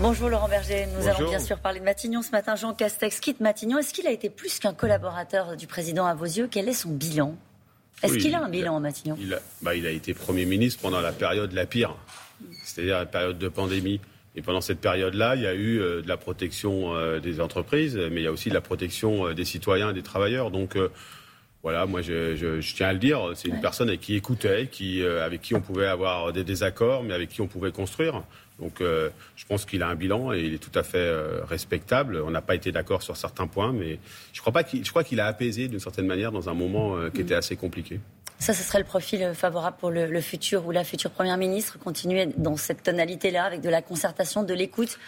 Bonjour Laurent Berger. Nous allons bien sûr parler de Matignon ce matin. Jean Castex quitte Matignon. Est-ce qu'il a été plus qu'un collaborateur du président à vos yeux? Quel est son bilan? Est-ce qu'il a un bilan à Matignon? il a, bah, il a été Premier ministre pendant la période la pire, c'est-à-dire la période de pandémie. Et pendant cette période-là, il y a eu euh, de la protection euh, des entreprises, mais il y a aussi de la protection euh, des citoyens et des travailleurs. Donc voilà, moi je, tiens à le dire, c'est une personne avec qui écoutait, qui, avec qui on pouvait avoir des désaccords, mais avec qui on pouvait construire. Donc je pense qu'il a un bilan et il est tout à fait respectable. On n'a pas été d'accord sur certains points, mais je crois, pas qu'il, je crois qu'il a apaisé d'une certaine manière dans un moment qui était assez compliqué. Ça, ce serait le profil favorable pour le, futur ou la future Première ministre, continuer dans cette tonalité-là, avec de la concertation, de l'écoute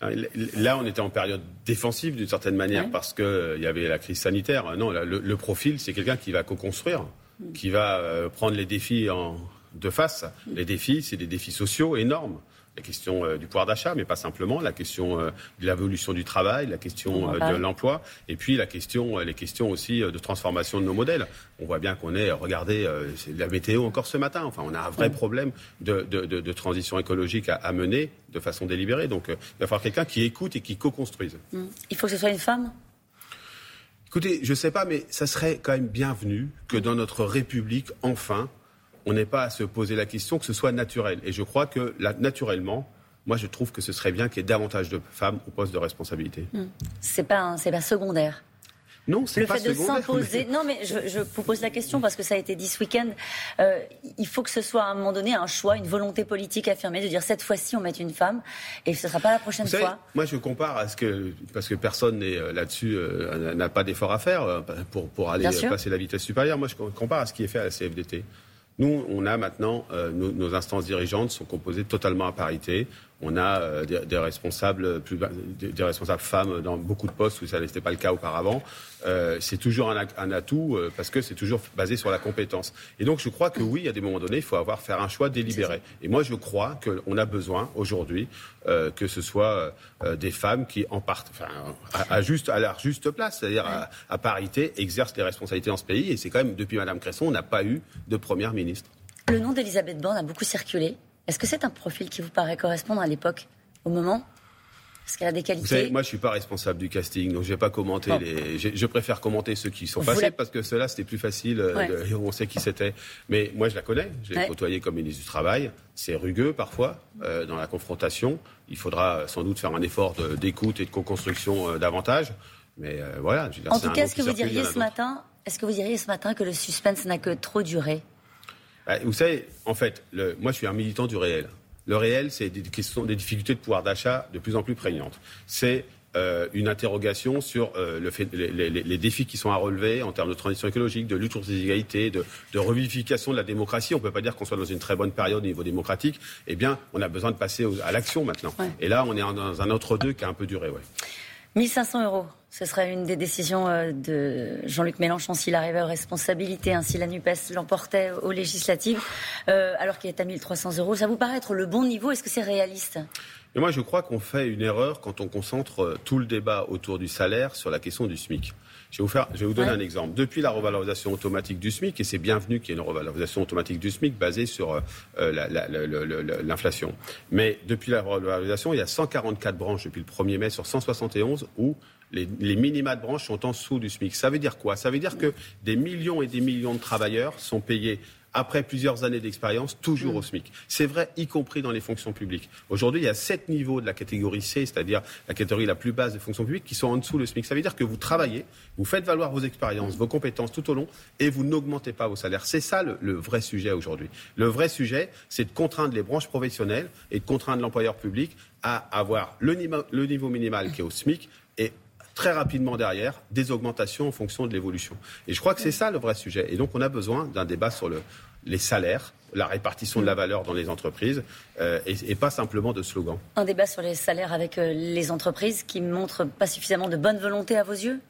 Là, on était en période défensive d'une certaine manière parce qu'il euh, y avait la crise sanitaire. Non, le, profil, c'est quelqu'un qui va co-construire, mm. qui va euh, prendre les défis en, de face. Les défis, c'est des défis sociaux énormes la question euh, du pouvoir d'achat, mais pas simplement, la question euh, de l'évolution du travail, la question euh, de l'emploi, et puis la question, les questions aussi de transformation de nos modèles. On voit bien qu'on est, regardez, c'est la météo encore ce matin, enfin on a un vrai problème de, transition écologique à, mener de façon délibérée. Donc il va falloir quelqu'un qui écoute et qui co-construise. Mmh. Il faut que ce soit une femme? Écoutez, je ne sais pas, mais ça serait quand même bienvenu que dans notre République, enfin, on n'est pas à se poser la question que ce soit naturel. Et je crois que naturellement, moi, je trouve que ce serait bien qu'il y ait davantage de femmes au poste de responsabilité. Hmm. C'est pas, c'est pas secondaire. Non, c'est le fait de s'imposer. Non, mais je, vous pose la question parce que ça a été dit ce week-end. Euh, il faut que ce soit à un moment donné un choix, une volonté politique affirmée de dire cette fois-ci on met une femme et ce ne sera pas la prochaine fois. moi, je compare à ce que parce que personne n'est euh, là-dessus euh, n'a pas d'effort à faire pour pour aller passer la vitesse supérieure. Moi, je compare à ce qui est fait à la CFDT. Nous, on a maintenant, euh, nos, instances dirigeantes sont composées totalement à parité. On a euh, des, responsables, plus, des, responsables femmes dans beaucoup de postes où ça n'était pas le cas auparavant. Euh, c'est toujours un, atout euh, parce que c'est toujours basé sur la compétence. Et donc je crois que oui, à des moments donnés, il faut avoir faire un choix délibéré. Et moi, je crois qu'on a besoin aujourd'hui que ce soit des femmes qui en partent, enfin, à, juste à leur juste place, c'est-à-dire à, parité, exercent des responsabilités dans ce pays. Et c'est quand même depuis Madame Cresson, on n'a pas eu de première ministre. Le nom d'Elisabeth Borne a beaucoup circulé. Est-ce que c'est un profil qui vous paraît correspondre à l'époque, au moment? Est-ce qu'elle a des qualités Vous savez, moi, je suis pas responsable du casting, donc je vais pas commenter les. Je, préfère commenter ceux qui sont passés parce que ceux-là, c'était plus facile. Euh, on sait qui c'était. Mais moi, je la connais. Je l'ai côtoyé comme ministre du Travail. C'est rugueux parfois euh, dans la confrontation. Il faudra sans doute faire un effort d'écoute et de co-construction euh, davantage. Mais voilà. Je veux dire, en tout cas, est-ce que vous diriez ce matin, est-ce que vous diriez ce matin que le suspense n'a que trop duré? Bah, vous savez, en fait, le, moi je suis un militant du réel. Le réel, c'est des, des difficultés de pouvoir d'achat de plus en plus prégnantes. C'est euh, une interrogation sur euh, le fait, les, défis qui sont à relever en termes de transition écologique, de lutte contre les inégalités, de, de revivification de la démocratie. On ne peut pas dire qu'on soit dans une très bonne période au niveau démocratique. Eh bien, on a besoin de passer à l'action maintenant. Et là, on est dans un autre deux qui a un peu duré. Ouais. 1500 euros, ce serait une des décisions euh, de Jean-Luc Mélenchon s'il arrivait aux responsabilités, ainsi la NUPES l'emportait aux législatives, euh, alors qu'il est à 1300 euros. Ça vous paraît être le bon niveau? Est-ce que c'est réaliste? Moi, je crois qu'on fait une erreur quand on concentre euh, tout le débat autour du salaire sur la question du SMIC. Je vais vous, faire, je vais vous donner un exemple. Depuis la revalorisation automatique du SMIC, et c'est bienvenu qu'il y ait une revalorisation automatique du SMIC basée sur l'inflation. Mais depuis la revalorisation, il y a 144 branches depuis le 1er mai sur 171 où les, les, minima de branche sont en dessous du SMIC. Ça veut dire quoi? Ça veut dire que des millions et des millions de travailleurs sont payés après plusieurs années d'expérience, toujours mm. au SMIC. C'est vrai, y compris dans les fonctions publiques. Aujourd'hui, il y a sept niveaux de la catégorie C, c'est-à-dire la catégorie la plus basse des fonctions publiques, qui sont en dessous du SMIC. Ça veut dire que vous travaillez, vous faites valoir vos expériences, vos compétences tout au long, et vous n'augmentez pas vos salaires. C'est ça le, vrai sujet aujourd'hui. Le vrai sujet, c'est de contraindre les branches professionnelles et de contraindre l'employeur public à avoir le niveau minimal qui est au SMIC et très rapidement derrière des augmentations en fonction de l'évolution. Et je crois que c'est ça le vrai sujet. Et donc on a besoin d'un débat sur le, les salaires, la répartition de la valeur dans les entreprises euh, et, pas simplement de slogans. Un débat sur les salaires avec euh, les entreprises qui montre pas suffisamment de bonne volonté à vos yeux?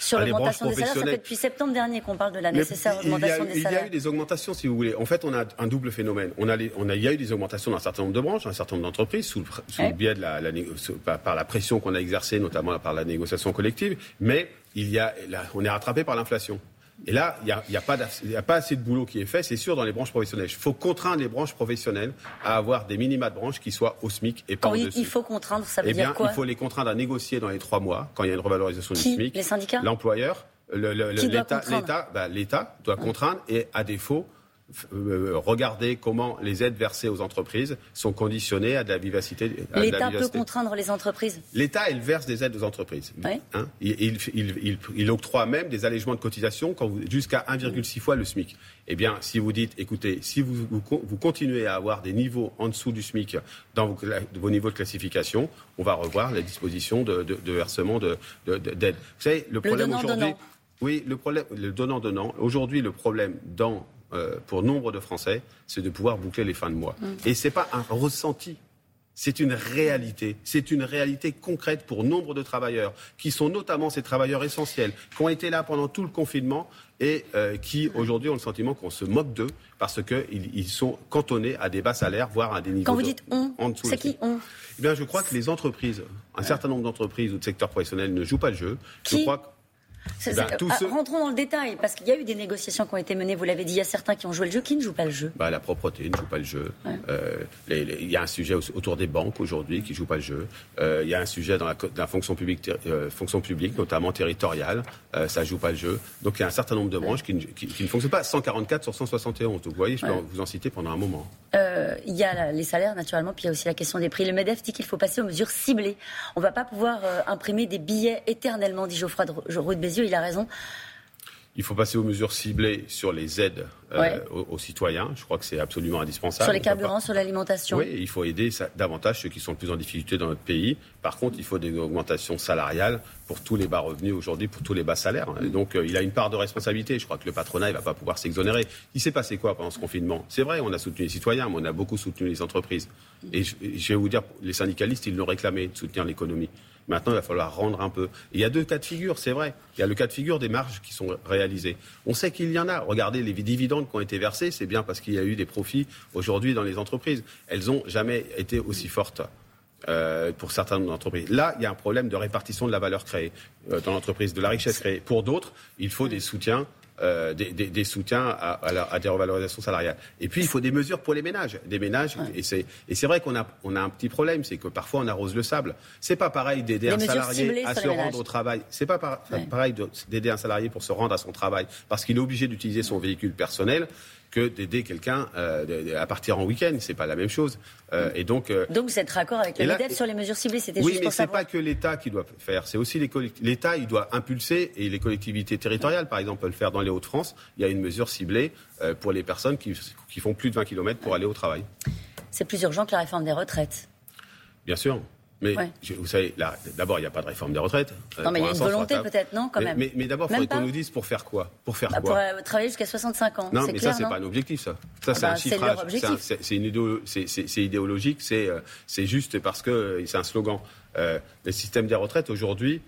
Sur ah, l'augmentation des salaires, ça fait depuis septembre dernier qu'on parle de la nécessaire augmentation des salaires. Il y a eu des augmentations, si vous voulez. En fait, on a un double phénomène. On a, on a il y a eu des augmentations dans un certain nombre de branches, dans un certain nombre d'entreprises, sous, le, biais de la, par la pression qu'on a exercée, notamment par la négociation collective. Mais il y a, on est rattrapé par l'inflation. Et là, il n'y a, a, pas a pas assez de boulot qui est fait, c'est sûr, dans les branches professionnelles. Il faut contraindre les branches professionnelles à avoir des minima de branches qui soient au SMIC et pas quand au-dessus. Il faut contraindre, ça veut eh bien, dire quoi il faut les contraindre à négocier dans les trois mois, quand il y a une revalorisation qui du SMIC. Les syndicats L'employeur, l'État doit, bah, doit contraindre et, à défaut, euh, regarder comment les aides versées aux entreprises sont conditionnées à de la vivacité. L'État peut contraindre les entreprises L'État, il verse des aides aux entreprises. Hein il, il, il, octroie même des allègements de cotisation jusqu'à 1,6 fois le SMIC. Eh bien, si vous dites, écoutez, si vous, vous, continuez à avoir des niveaux en dessous du SMIC dans vos, vos niveaux de classification, on va revoir les dispositions de, de, de versement d'aide. vous savez, le problème aujourd'hui... Oui, le problème, le donnant-donnant. Aujourd'hui, le problème dans euh, pour nombre de Français, c'est de pouvoir boucler les fins de mois. Mm. Et ce n'est pas un ressenti. C'est une réalité. C'est une réalité concrète pour nombre de travailleurs, qui sont notamment ces travailleurs essentiels, qui ont été là pendant tout le confinement et euh, qui aujourd'hui ont le sentiment qu'on se moque d'eux parce qu'ils ils sont cantonnés à des bas salaires, voire à des niveaux Quand vous dites on, en dessous. C'est qui on? Eh bien, Je crois que les entreprises, un certain nombre d'entreprises ou de secteurs professionnels ne jouent pas le jeu. je crois que bah, ah, rentrons dans le détail, parce qu'il y a eu des négociations qui ont été menées, vous l'avez dit, il y a certains qui ont joué le jeu, qui ne jouent pas le jeu bah, La propreté ne joue pas le jeu. Euh, il y a un sujet autour des banques aujourd'hui qui ne jouent pas le jeu. Euh, il y a un sujet dans la, fonction, publique, euh, fonction publique, notamment territoriale, ça ne joue pas le jeu. Donc il y a un certain nombre de branches qui, ne fonctionnent pas. 144 sur 171, donc vous voyez, je peux vous en citer pendant un moment. il y a les salaires, naturellement, puis il y a aussi la question des prix. Le MEDEF dit qu'il faut passer aux mesures ciblées. On ne va pas pouvoir imprimer des billets éternellement, dit Geoffroy de, de Il a raison. Il faut passer aux mesures ciblées sur les aides euh, aux, citoyens. Je crois que c'est absolument indispensable. Sur les carburants, sur l'alimentation. Oui, il faut aider davantage ceux qui sont le plus en difficulté dans notre pays. Par contre, il faut des augmentations salariales pour tous les bas revenus aujourd'hui, pour tous les bas salaires. donc, euh, il a une part de responsabilité. Je crois que le patronat, il va pas pouvoir s'exonérer. Il s'est passé quoi pendant ce confinement? C'est vrai, on a soutenu les citoyens, mais on a beaucoup soutenu les entreprises. Et je, je vais vous dire, les syndicalistes, ils l'ont réclamé de soutenir l'économie. Maintenant, il va falloir rendre un peu. il y a deux cas de figure, c'est vrai. Il y a le cas de figure des marges qui sont réalisées. On sait qu'il y en a. Regardez les dividendes qui ont été versés, c'est bien parce qu'il y a eu des profits aujourd'hui dans les entreprises. Elles n'ont jamais été aussi fortes. Euh, pour certaines entreprises. Là, il y a un problème de répartition de la valeur créée euh, dans l'entreprise, de la richesse créée. Pour d'autres, il faut des soutiens euh, des, soutiens à, des revalorisations salariales. Et puis, il faut des mesures pour les ménages. Des ménages, et c'est vrai qu'on a, on a un petit problème, c'est que parfois on arrose le sable. C'est pas pareil d'aider un salarié à se rendre au travail. C'est pas pareil d'aider un salarié pour se rendre à son travail parce qu'il est obligé d'utiliser son véhicule personnel que d'aider quelqu'un euh, à partir en week-end. C'est pas la même chose. Euh, et donc, euh, donc vous êtes raccord avec MEDEF sur les mesures ciblées C'était oui, juste mais c'est pas que l'État qui doit faire. C'est aussi l'État, il doit impulser et les collectivités territoriales, par exemple, peuvent le faire dans les Hauts-de-France. Il y a une mesure ciblée pour les personnes qui, qui font plus de 20 km pour aller au travail. C'est plus urgent que la réforme des retraites. Bien sûr. Mais vous savez, d'abord, il n'y a pas de réforme des retraites. Non, mais il y a une volonté peut-être, non, quand même. Mais, mais, d'abord, il faudrait qu'on nous dise pour faire quoi? Pour faire bah, quoi? Pour euh, travailler jusqu'à 65 ans. Non, mais ça, c'est pas un objectif, ça. Ça, c'est ah un bah, chiffrage. C'est idéologique, euh, c'est juste parce que euh, c'est un slogan. le système des retraites, aujourd'hui,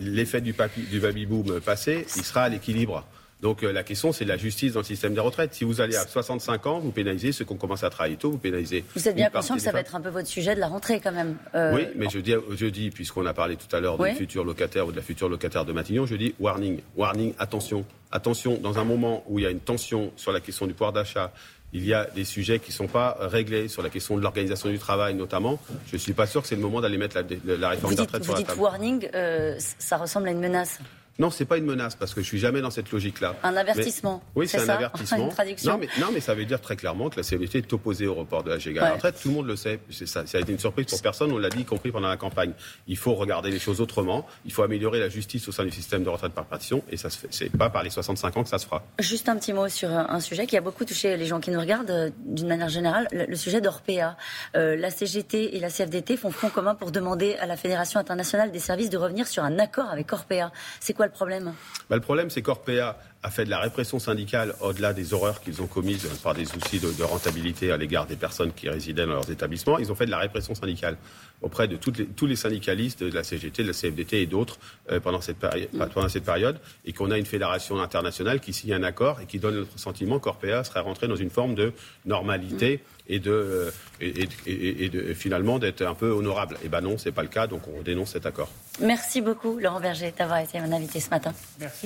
l'effet du, du baby-boom passé, il sera à l'équilibre. Donc euh, la question, c'est la justice dans le système des retraites. Si vous allez à 65 ans, vous pénalisez ceux qui ont commencé à travailler tôt, vous pénalisez. Vous êtes bien conscient que ça va être un peu votre sujet de la rentrée quand même. Euh, oui, mais je dis, je dis puisqu'on a parlé tout à l'heure du futur locataire ou de la future locataire de Matignon, je dis warning, warning, attention, attention. Dans un moment où il y a une tension sur la question du pouvoir d'achat, il y a des sujets qui ne sont pas réglés sur la question de l'organisation du travail notamment. Je ne suis pas sûr que c'est le moment d'aller mettre la, réforme des retraites sur la table. Vous dites warning, euh, ça ressemble à une menace. Non, c'est pas une menace parce que je suis jamais dans cette logique-là. Un avertissement. oui, c'est un avertissement. Une. Non mais, non, mais ça veut dire très clairement que la CFDT est opposée au report de la égale ouais. retraite. Tout le monde le sait. Ça, ça, a été une surprise pour personne. On l'a dit, y compris pendant la campagne. Il faut regarder les choses autrement. Il faut améliorer la justice au sein du système de retraite par partition. Et ça se fait. C'est pas par les 65 ans que ça se fera. Juste un petit mot sur un sujet qui a beaucoup touché les gens qui nous regardent euh, d'une manière générale, le, sujet d'Orpea. Euh, la CGT et la CFDT font front commun pour demander à la Fédération internationale des services de revenir sur un accord avec Orpea. C'est quoi le problème bah, le problème, c'est qu'Orpea a fait de la répression syndicale au-delà des horreurs qu'ils ont commises par des soucis de, rentabilité à l'égard des personnes qui résidaient dans leurs établissements. Ils ont fait de la répression syndicale auprès de tous les syndicalistes de la CGT, de la CFDT et d'autres euh, pendant, cette pendant cette période, et qu'on a une fédération internationale qui signe un accord et qui donne notre sentiment qu'Orpea serait rentré dans une forme de normalité et de, euh, et, de finalement d'être un peu honorable. Et eh ben non, c'est pas le cas, donc on dénonce cet accord. Merci beaucoup, Laurent Berger, d'avoir été mon invité ce matin. Merci.